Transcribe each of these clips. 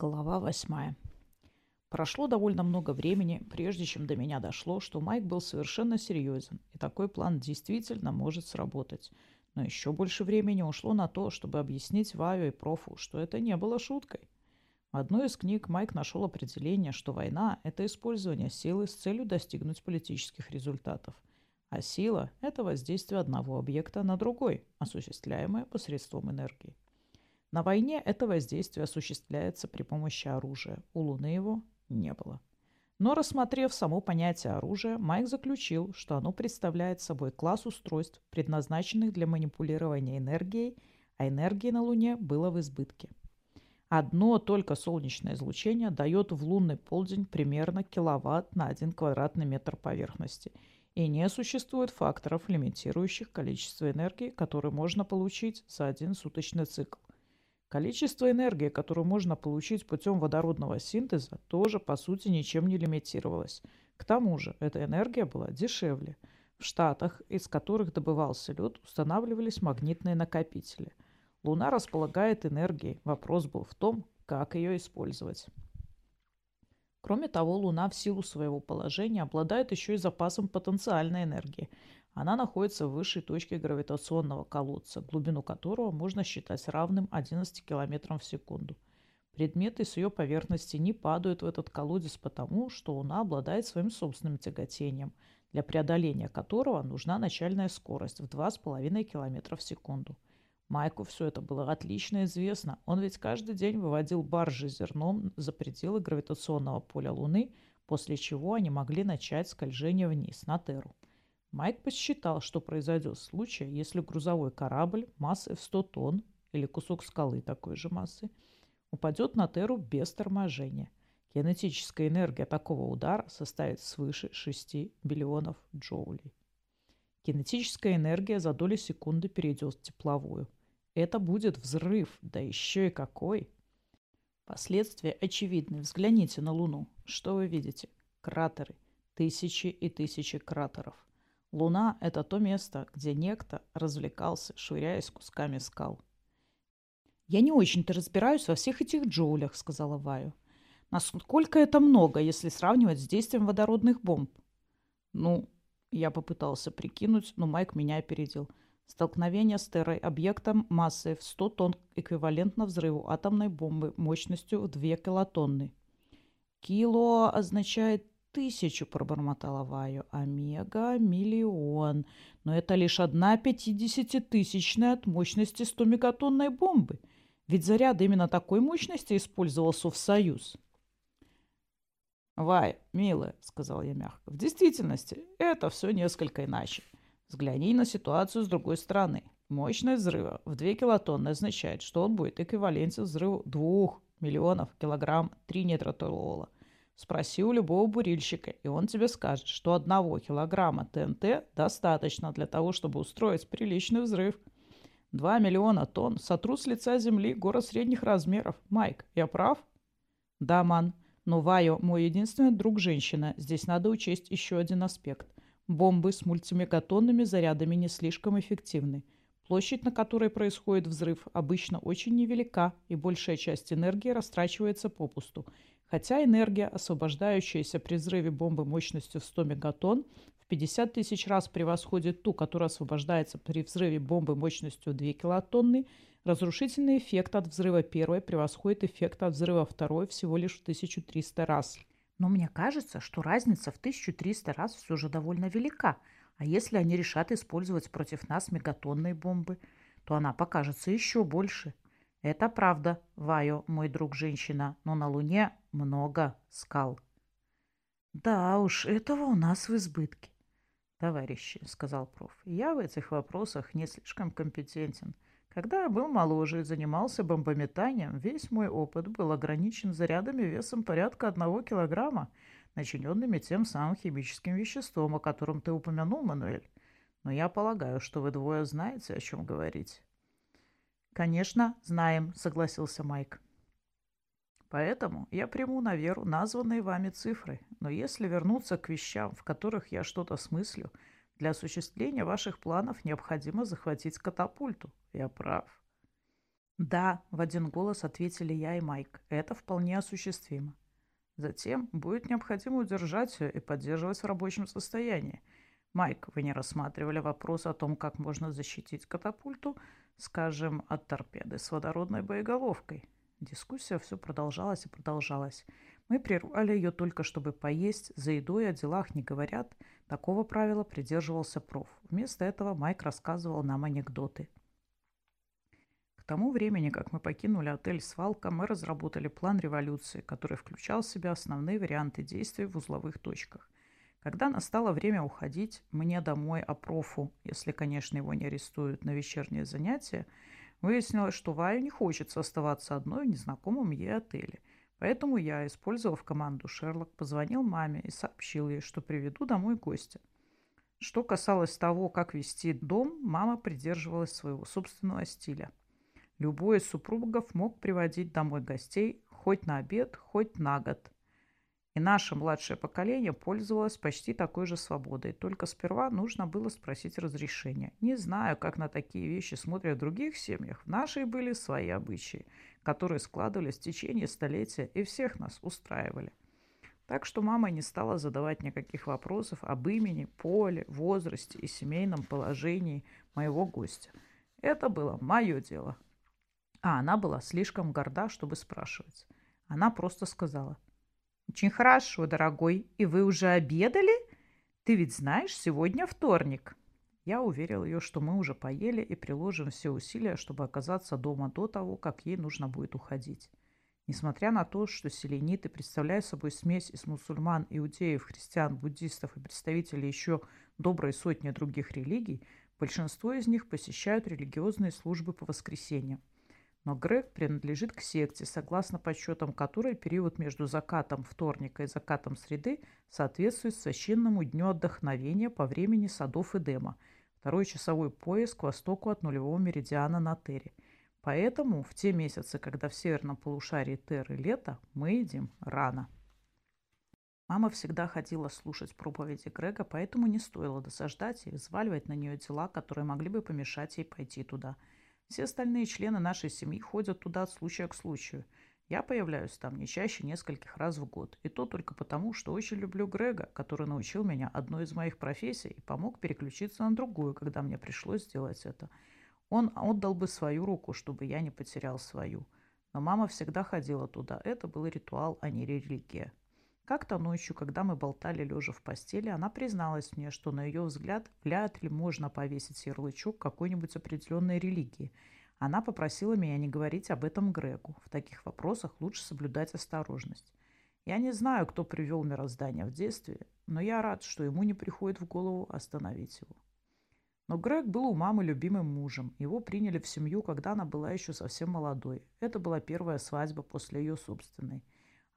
Глава восьмая. Прошло довольно много времени, прежде чем до меня дошло, что Майк был совершенно серьезен, и такой план действительно может сработать. Но еще больше времени ушло на то, чтобы объяснить Ваю и Профу, что это не было шуткой. В одной из книг Майк нашел определение, что война – это использование силы с целью достигнуть политических результатов. А сила – это воздействие одного объекта на другой, осуществляемое посредством энергии. На войне это воздействие осуществляется при помощи оружия. У Луны его не было. Но рассмотрев само понятие оружия, Майк заключил, что оно представляет собой класс устройств, предназначенных для манипулирования энергией, а энергии на Луне было в избытке. Одно только солнечное излучение дает в лунный полдень примерно киловатт на один квадратный метр поверхности, и не существует факторов, лимитирующих количество энергии, которое можно получить за один суточный цикл. Количество энергии, которую можно получить путем водородного синтеза, тоже по сути ничем не лимитировалось. К тому же эта энергия была дешевле. В Штатах, из которых добывался лед, устанавливались магнитные накопители. Луна располагает энергией. Вопрос был в том, как ее использовать. Кроме того, Луна в силу своего положения обладает еще и запасом потенциальной энергии – она находится в высшей точке гравитационного колодца, глубину которого можно считать равным 11 км в секунду. Предметы с ее поверхности не падают в этот колодец потому, что Луна обладает своим собственным тяготением, для преодоления которого нужна начальная скорость в 2,5 км в секунду. Майку все это было отлично известно. Он ведь каждый день выводил баржи зерном за пределы гравитационного поля Луны, после чего они могли начать скольжение вниз, на Терру. Майк посчитал, что произойдет в случае, если грузовой корабль массой в 100 тонн или кусок скалы такой же массы упадет на Терру без торможения. Кинетическая энергия такого удара составит свыше 6 биллионов джоулей. Кинетическая энергия за доли секунды перейдет в тепловую. Это будет взрыв, да еще и какой! Последствия очевидны. Взгляните на Луну. Что вы видите? Кратеры. Тысячи и тысячи кратеров. Луна – это то место, где некто развлекался, швыряясь кусками скал. «Я не очень-то разбираюсь во всех этих джоулях», – сказала Ваю. «Насколько это много, если сравнивать с действием водородных бомб?» «Ну, я попытался прикинуть, но Майк меня опередил. Столкновение с Террой объектом массой в 100 тонн эквивалентно взрыву атомной бомбы мощностью в 2 килотонны. Кило означает тысячу, пробормотала Ваю. Омега – миллион. Но это лишь одна пятидесятитысячная от мощности 100 мегатонной бомбы. Ведь заряд именно такой мощности использовался в Союз. «Вай, милая», — сказал я мягко, — «в действительности это все несколько иначе. Взгляни на ситуацию с другой стороны. Мощность взрыва в 2 килотонны означает, что он будет эквивалентен взрыву 2 миллионов килограмм тринитротолола. Спроси у любого бурильщика, и он тебе скажет, что одного килограмма ТНТ достаточно для того, чтобы устроить приличный взрыв. Два миллиона тонн сотрут с лица земли город средних размеров. Майк, я прав? Да, ман. Но Вайо мой единственный друг-женщина. Здесь надо учесть еще один аспект. Бомбы с мультимегатонными зарядами не слишком эффективны. Площадь, на которой происходит взрыв, обычно очень невелика, и большая часть энергии растрачивается попусту – Хотя энергия, освобождающаяся при взрыве бомбы мощностью в 100 мегатонн, в 50 тысяч раз превосходит ту, которая освобождается при взрыве бомбы мощностью 2 килотонны, разрушительный эффект от взрыва первой превосходит эффект от взрыва второй всего лишь в 1300 раз. Но мне кажется, что разница в 1300 раз все же довольно велика. А если они решат использовать против нас мегатонные бомбы, то она покажется еще больше. Это правда, Вайо, мой друг-женщина, но на Луне много скал. Да уж, этого у нас в избытке. Товарищи, сказал проф, я в этих вопросах не слишком компетентен. Когда я был моложе и занимался бомбометанием, весь мой опыт был ограничен зарядами весом порядка одного килограмма, начиненными тем самым химическим веществом, о котором ты упомянул, Мануэль. Но я полагаю, что вы двое знаете, о чем говорить. «Конечно, знаем», — согласился Майк. «Поэтому я приму на веру названные вами цифры. Но если вернуться к вещам, в которых я что-то смыслю, для осуществления ваших планов необходимо захватить катапульту. Я прав». Да, в один голос ответили я и Майк. Это вполне осуществимо. Затем будет необходимо удержать ее и поддерживать в рабочем состоянии. Майк, вы не рассматривали вопрос о том, как можно защитить катапульту, скажем, от торпеды с водородной боеголовкой? Дискуссия все продолжалась и продолжалась. Мы прервали ее только, чтобы поесть. За едой о делах не говорят. Такого правила придерживался проф. Вместо этого Майк рассказывал нам анекдоты. К тому времени, как мы покинули отель «Свалка», мы разработали план революции, который включал в себя основные варианты действий в узловых точках – когда настало время уходить мне домой, а профу, если, конечно, его не арестуют на вечернее занятие, выяснилось, что Ваю не хочется оставаться одной в незнакомом ей отеле. Поэтому я, использовав команду Шерлок, позвонил маме и сообщил ей, что приведу домой гостя. Что касалось того, как вести дом, мама придерживалась своего собственного стиля. Любой из супругов мог приводить домой гостей хоть на обед, хоть на год – наше младшее поколение пользовалось почти такой же свободой. Только сперва нужно было спросить разрешения. Не знаю, как на такие вещи смотрят в других семьях. В нашей были свои обычаи, которые складывались в течение столетия и всех нас устраивали. Так что мама не стала задавать никаких вопросов об имени, поле, возрасте и семейном положении моего гостя. Это было мое дело. А она была слишком горда, чтобы спрашивать. Она просто сказала – очень хорошо, дорогой. И вы уже обедали? Ты ведь знаешь, сегодня вторник. Я уверил ее, что мы уже поели и приложим все усилия, чтобы оказаться дома до того, как ей нужно будет уходить. Несмотря на то, что селениты представляют собой смесь из мусульман, иудеев, христиан, буддистов и представителей еще доброй сотни других религий, большинство из них посещают религиозные службы по воскресеньям. Но Грег принадлежит к секте, согласно подсчетам которой период между закатом вторника и закатом среды соответствует священному дню отдохновения по времени садов Эдема, второй часовой пояс к востоку от нулевого меридиана на Терре. Поэтому в те месяцы, когда в северном полушарии Терры лето, мы едим рано. Мама всегда ходила слушать проповеди Грега, поэтому не стоило досаждать и взваливать на нее дела, которые могли бы помешать ей пойти туда – все остальные члены нашей семьи ходят туда от случая к случаю. Я появляюсь там не чаще нескольких раз в год. И то только потому, что очень люблю Грега, который научил меня одной из моих профессий и помог переключиться на другую, когда мне пришлось сделать это. Он отдал бы свою руку, чтобы я не потерял свою. Но мама всегда ходила туда. Это был ритуал, а не религия. Как-то ночью, когда мы болтали лежа в постели, она призналась мне, что на ее взгляд вряд ли можно повесить ярлычок какой-нибудь определенной религии. Она попросила меня не говорить об этом Грегу. В таких вопросах лучше соблюдать осторожность. Я не знаю, кто привел мироздание в действие, но я рад, что ему не приходит в голову остановить его. Но Грег был у мамы любимым мужем. Его приняли в семью, когда она была еще совсем молодой. Это была первая свадьба после ее собственной.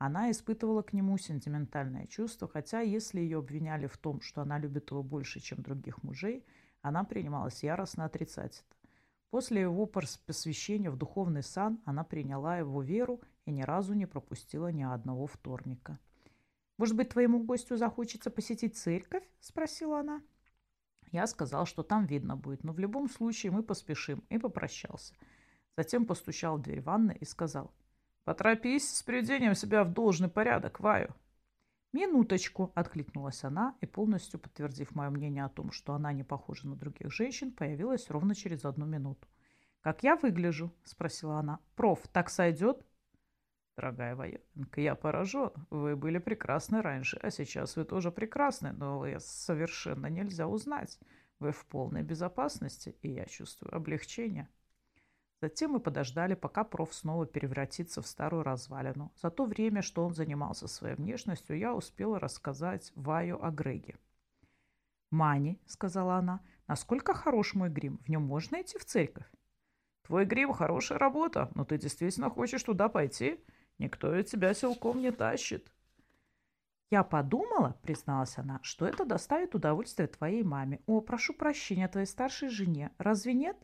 Она испытывала к нему сентиментальное чувство, хотя если ее обвиняли в том, что она любит его больше, чем других мужей, она принималась яростно отрицать это. После его посвящения в духовный сан она приняла его веру и ни разу не пропустила ни одного вторника. «Может быть, твоему гостю захочется посетить церковь?» – спросила она. Я сказал, что там видно будет, но в любом случае мы поспешим, и попрощался. Затем постучал в дверь ванны и сказал – Поторопись с приведением себя в должный порядок, Ваю. «Минуточку», — откликнулась она и, полностью подтвердив мое мнение о том, что она не похожа на других женщин, появилась ровно через одну минуту. «Как я выгляжу?» — спросила она. «Проф, так сойдет?» «Дорогая военка, я поражен. Вы были прекрасны раньше, а сейчас вы тоже прекрасны, но вы совершенно нельзя узнать. Вы в полной безопасности, и я чувствую облегчение». Затем мы подождали, пока проф снова превратится в старую развалину. За то время, что он занимался своей внешностью, я успела рассказать Ваю о Греге. «Мани», — сказала она, — «насколько хорош мой грим? В нем можно идти в церковь?» «Твой грим — хорошая работа, но ты действительно хочешь туда пойти? Никто ведь тебя силком не тащит». «Я подумала, — призналась она, — что это доставит удовольствие твоей маме. О, прошу прощения, твоей старшей жене. Разве нет?»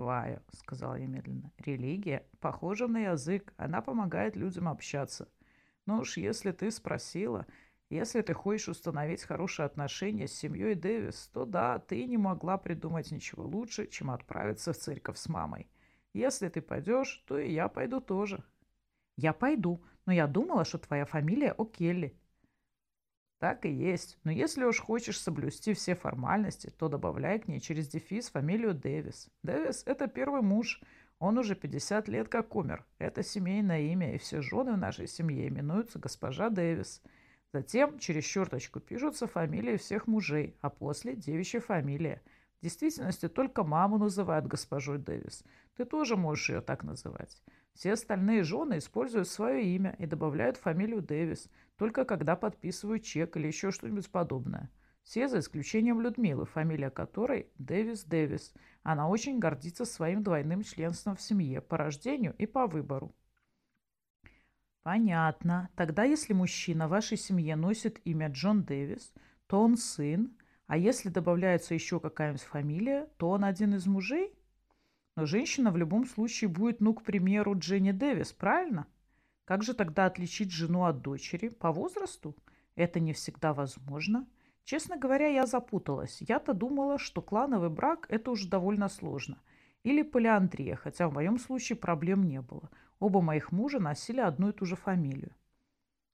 Вая, сказал я медленно, религия похожа на язык, она помогает людям общаться. Ну уж если ты спросила, если ты хочешь установить хорошие отношения с семьей Дэвис, то да, ты не могла придумать ничего лучше, чем отправиться в церковь с мамой. Если ты пойдешь, то и я пойду тоже. Я пойду, но я думала, что твоя фамилия О'Келли. Так и есть. Но если уж хочешь соблюсти все формальности, то добавляй к ней через дефис фамилию Дэвис. Дэвис – это первый муж. Он уже 50 лет как умер. Это семейное имя, и все жены в нашей семье именуются госпожа Дэвис. Затем через черточку пишутся фамилии всех мужей, а после – девичья фамилия. В действительности только маму называют госпожой Дэвис. Ты тоже можешь ее так называть. Все остальные жены используют свое имя и добавляют фамилию Дэвис, только когда подписывают чек или еще что-нибудь подобное. Все за исключением Людмилы, фамилия которой Дэвис Дэвис. Она очень гордится своим двойным членством в семье по рождению и по выбору. Понятно. Тогда если мужчина в вашей семье носит имя Джон Дэвис, то он сын, а если добавляется еще какая-нибудь фамилия, то он один из мужей? Но женщина в любом случае будет, ну, к примеру, Дженни Дэвис, правильно? Как же тогда отличить жену от дочери? По возрасту? Это не всегда возможно. Честно говоря, я запуталась. Я-то думала, что клановый брак – это уже довольно сложно. Или полиандрия, хотя в моем случае проблем не было. Оба моих мужа носили одну и ту же фамилию.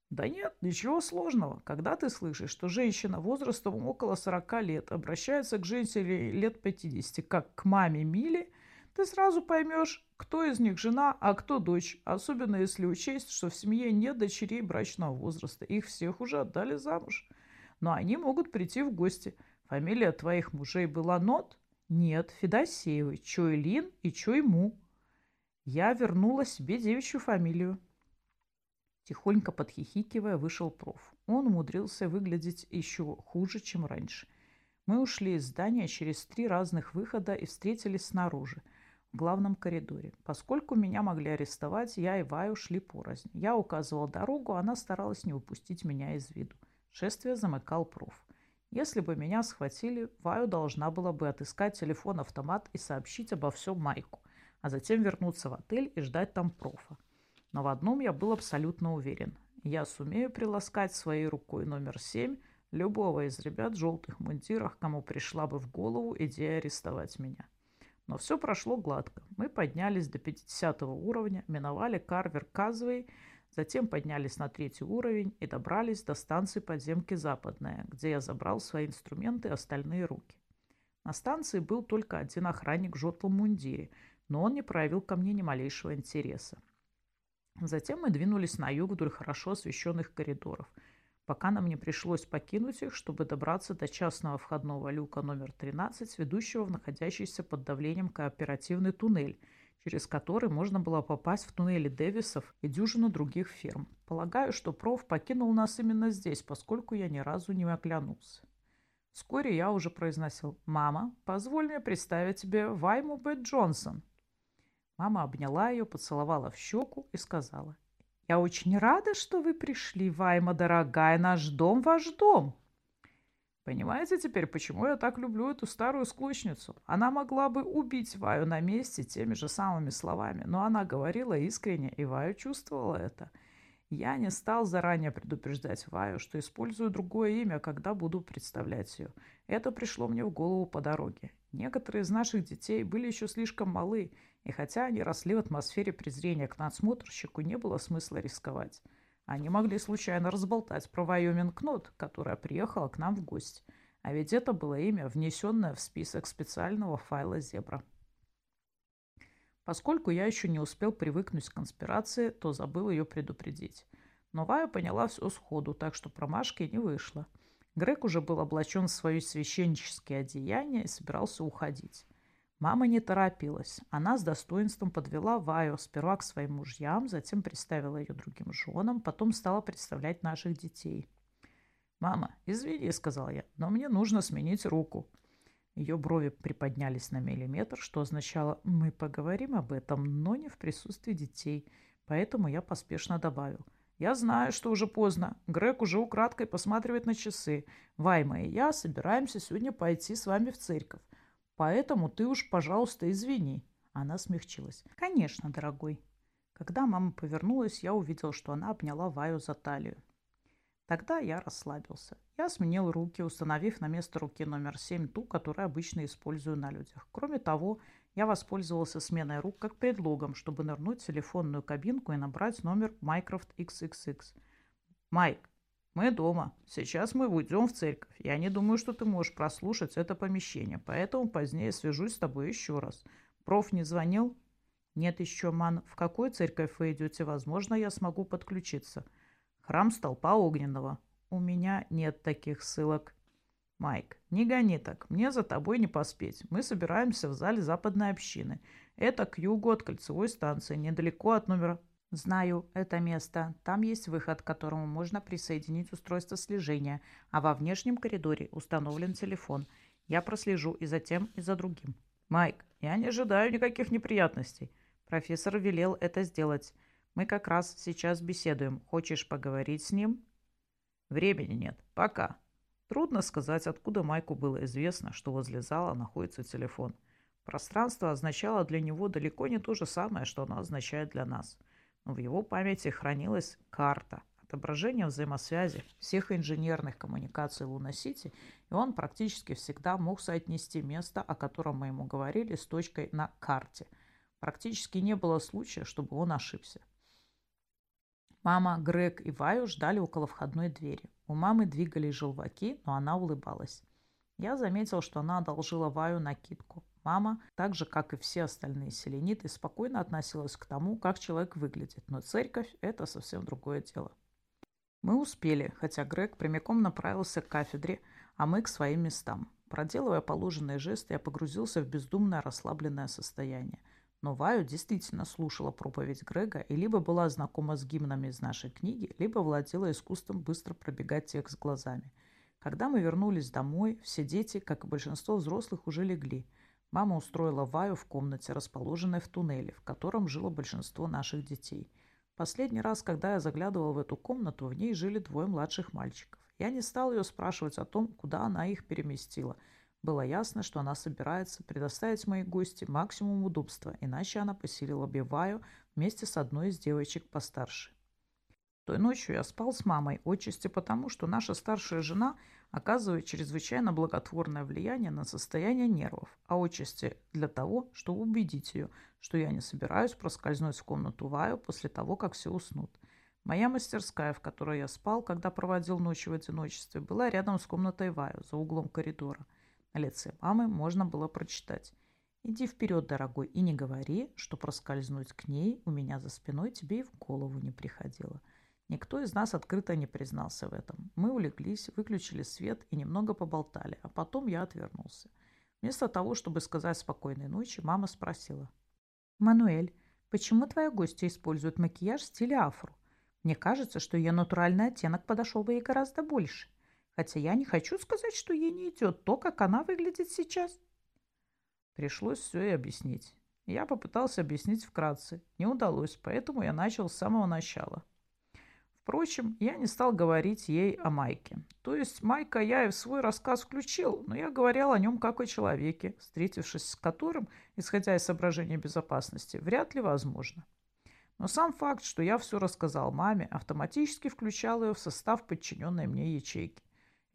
Да нет, ничего сложного. Когда ты слышишь, что женщина возрастом около 40 лет обращается к женщине лет 50, как к маме Мили, ты сразу поймешь, кто из них жена, а кто дочь, особенно если учесть, что в семье нет дочерей брачного возраста. Их всех уже отдали замуж. Но они могут прийти в гости. Фамилия твоих мужей была Нот? Нет, Федосеевой, Чойлин и Чойму. Я вернула себе девичью фамилию. Тихонько подхихикивая, вышел проф. Он умудрился выглядеть еще хуже, чем раньше. Мы ушли из здания через три разных выхода и встретились снаружи – в главном коридоре. Поскольку меня могли арестовать, я и Ваю шли порознь. Я указывал дорогу, она старалась не упустить меня из виду. Шествие замыкал проф. Если бы меня схватили, Ваю должна была бы отыскать телефон-автомат и сообщить обо всем Майку, а затем вернуться в отель и ждать там профа. Но в одном я был абсолютно уверен. Я сумею приласкать своей рукой номер семь любого из ребят в желтых мундирах, кому пришла бы в голову идея арестовать меня. Но все прошло гладко. Мы поднялись до 50 уровня, миновали Карвер Казвей, затем поднялись на третий уровень и добрались до станции подземки Западная, где я забрал свои инструменты и остальные руки. На станции был только один охранник в желтом мундире, но он не проявил ко мне ни малейшего интереса. Затем мы двинулись на юг вдоль хорошо освещенных коридоров – пока нам не пришлось покинуть их, чтобы добраться до частного входного люка номер 13, ведущего в находящийся под давлением кооперативный туннель, через который можно было попасть в туннели Дэвисов и дюжину других фирм. Полагаю, что проф покинул нас именно здесь, поскольку я ни разу не оглянулся. Вскоре я уже произносил «Мама, позволь мне представить тебе Вайму Бет Джонсон». Мама обняла ее, поцеловала в щеку и сказала я очень рада, что вы пришли, Вайма, дорогая. Наш дом – ваш дом. Понимаете теперь, почему я так люблю эту старую склочницу? Она могла бы убить Ваю на месте теми же самыми словами, но она говорила искренне, и Ваю чувствовала это. Я не стал заранее предупреждать Ваю, что использую другое имя, когда буду представлять ее. Это пришло мне в голову по дороге. Некоторые из наших детей были еще слишком малы, и хотя они росли в атмосфере презрения к надсмотрщику, не было смысла рисковать. Они могли случайно разболтать про Вайоминг Нот, которая приехала к нам в гости. А ведь это было имя, внесенное в список специального файла «Зебра». Поскольку я еще не успел привыкнуть к конспирации, то забыл ее предупредить. Но Вая поняла все сходу, так что промашки не вышло. Грег уже был облачен в свои священнические одеяния и собирался уходить. Мама не торопилась. Она с достоинством подвела Ваю сперва к своим мужьям, затем представила ее другим женам, потом стала представлять наших детей. «Мама, извини», — сказал я, — «но мне нужно сменить руку». Ее брови приподнялись на миллиметр, что означало «мы поговорим об этом, но не в присутствии детей». Поэтому я поспешно добавил. «Я знаю, что уже поздно. Грег уже украдкой посматривает на часы. Вайма и я собираемся сегодня пойти с вами в церковь. Поэтому ты уж, пожалуйста, извини. Она смягчилась. Конечно, дорогой. Когда мама повернулась, я увидел, что она обняла Ваю за талию. Тогда я расслабился. Я сменил руки, установив на место руки номер 7 ту, которую обычно использую на людях. Кроме того, Я воспользовался сменой рук как предлогом, чтобы нырнуть в телефонную кабинку и набрать номер Mycroft XXX. «Майк, мы дома. Сейчас мы уйдем в церковь. Я не думаю, что ты можешь прослушать это помещение, поэтому позднее свяжусь с тобой еще раз. Проф не звонил?» «Нет еще, ман. В какую церковь вы идете? Возможно, я смогу подключиться». «Храм Столпа Огненного». «У меня нет таких ссылок». «Майк, не гони так. Мне за тобой не поспеть. Мы собираемся в зале западной общины. Это к югу от кольцевой станции, недалеко от номера...» «Знаю это место. Там есть выход, к которому можно присоединить устройство слежения, а во внешнем коридоре установлен телефон. Я прослежу и за тем, и за другим». «Майк, я не ожидаю никаких неприятностей». Профессор велел это сделать. Мы как раз сейчас беседуем. Хочешь поговорить с ним? Времени нет. Пока. Трудно сказать, откуда Майку было известно, что возле зала находится телефон. Пространство означало для него далеко не то же самое, что оно означает для нас. Но в его памяти хранилась карта, отображение взаимосвязи всех инженерных коммуникаций Луна-Сити, и он практически всегда мог соотнести место, о котором мы ему говорили, с точкой на карте. Практически не было случая, чтобы он ошибся. Мама, Грег и Ваю ждали около входной двери. У мамы двигались желваки, но она улыбалась. Я заметил, что она одолжила Ваю накидку. Мама, так же, как и все остальные селениты, спокойно относилась к тому, как человек выглядит, но церковь – это совсем другое дело. Мы успели, хотя Грег прямиком направился к кафедре, а мы к своим местам. Проделывая положенные жесты, я погрузился в бездумное расслабленное состояние – но Ваю действительно слушала проповедь Грега и либо была знакома с гимнами из нашей книги, либо владела искусством быстро пробегать текст глазами. Когда мы вернулись домой, все дети, как и большинство взрослых, уже легли. Мама устроила Ваю в комнате, расположенной в туннеле, в котором жило большинство наших детей. Последний раз, когда я заглядывал в эту комнату, в ней жили двое младших мальчиков. Я не стал ее спрашивать о том, куда она их переместила – было ясно, что она собирается предоставить моей гости максимум удобства, иначе она поселила бы Ваю вместе с одной из девочек постарше. Той ночью я спал с мамой, отчасти потому, что наша старшая жена оказывает чрезвычайно благотворное влияние на состояние нервов, а отчасти для того, чтобы убедить ее, что я не собираюсь проскользнуть в комнату Ваю после того, как все уснут. Моя мастерская, в которой я спал, когда проводил ночь в одиночестве, была рядом с комнатой Ваю, за углом коридора – лице мамы можно было прочитать. «Иди вперед, дорогой, и не говори, что проскользнуть к ней у меня за спиной тебе и в голову не приходило». Никто из нас открыто не признался в этом. Мы улеглись, выключили свет и немного поболтали, а потом я отвернулся. Вместо того, чтобы сказать спокойной ночи, мама спросила. «Мануэль, почему твоя гостья использует макияж в стиле афро? Мне кажется, что ее натуральный оттенок подошел бы ей гораздо больше». Хотя я не хочу сказать, что ей не идет то, как она выглядит сейчас. Пришлось все и объяснить. Я попытался объяснить вкратце. Не удалось, поэтому я начал с самого начала. Впрочем, я не стал говорить ей о Майке. То есть Майка я и в свой рассказ включил, но я говорил о нем как о человеке, встретившись с которым, исходя из соображения безопасности, вряд ли возможно. Но сам факт, что я все рассказал маме, автоматически включал ее в состав подчиненной мне ячейки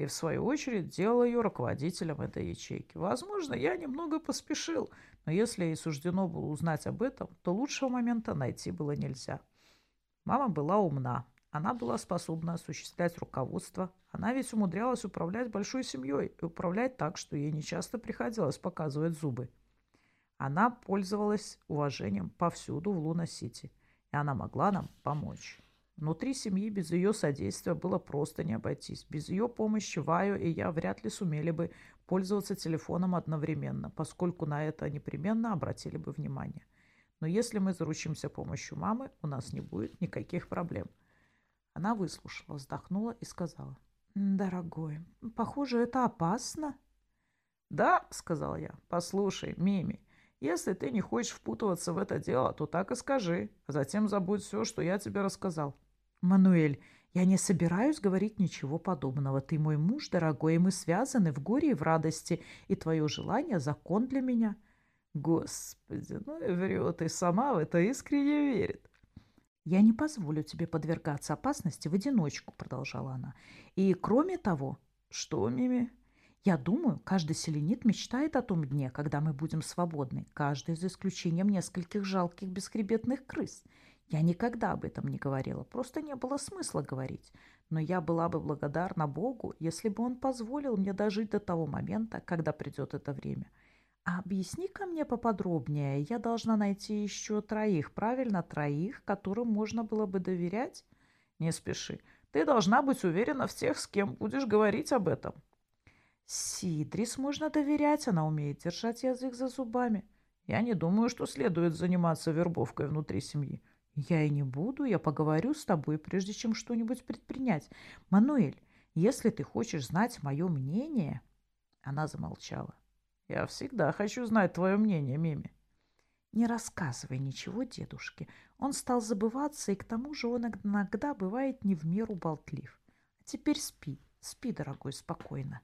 и, в свою очередь, делал ее руководителем этой ячейки. Возможно, я немного поспешил, но если ей суждено было узнать об этом, то лучшего момента найти было нельзя. Мама была умна. Она была способна осуществлять руководство. Она ведь умудрялась управлять большой семьей и управлять так, что ей нечасто приходилось показывать зубы. Она пользовалась уважением повсюду в Луна-Сити, и она могла нам помочь. Внутри семьи без ее содействия было просто не обойтись. Без ее помощи Ваю и я вряд ли сумели бы пользоваться телефоном одновременно, поскольку на это непременно обратили бы внимание. Но если мы заручимся помощью мамы, у нас не будет никаких проблем. Она выслушала, вздохнула и сказала. «Дорогой, похоже, это опасно». «Да», — сказал я. «Послушай, Мими, если ты не хочешь впутываться в это дело, то так и скажи, а затем забудь все, что я тебе рассказал. Мануэль, я не собираюсь говорить ничего подобного. Ты мой муж, дорогой, и мы связаны в горе и в радости, и твое желание – закон для меня. Господи, ну и врет, и сама в это искренне верит. «Я не позволю тебе подвергаться опасности в одиночку», — продолжала она. «И кроме того...» «Что, Мими?» Я думаю, каждый селенит мечтает о том дне, когда мы будем свободны, каждый за исключением нескольких жалких бесхребетных крыс. Я никогда об этом не говорила, просто не было смысла говорить. Но я была бы благодарна Богу, если бы Он позволил мне дожить до того момента, когда придет это время. А объясни-ка мне поподробнее. Я должна найти еще троих, правильно, троих, которым можно было бы доверять? Не спеши. Ты должна быть уверена в тех, с кем будешь говорить об этом. Сидрис можно доверять, она умеет держать язык за зубами. Я не думаю, что следует заниматься вербовкой внутри семьи. Я и не буду, я поговорю с тобой, прежде чем что-нибудь предпринять. Мануэль, если ты хочешь знать мое мнение... Она замолчала. Я всегда хочу знать твое мнение, Мими. Не рассказывай ничего дедушке. Он стал забываться, и к тому же он иногда бывает не в меру болтлив. А теперь спи, спи, дорогой, спокойно.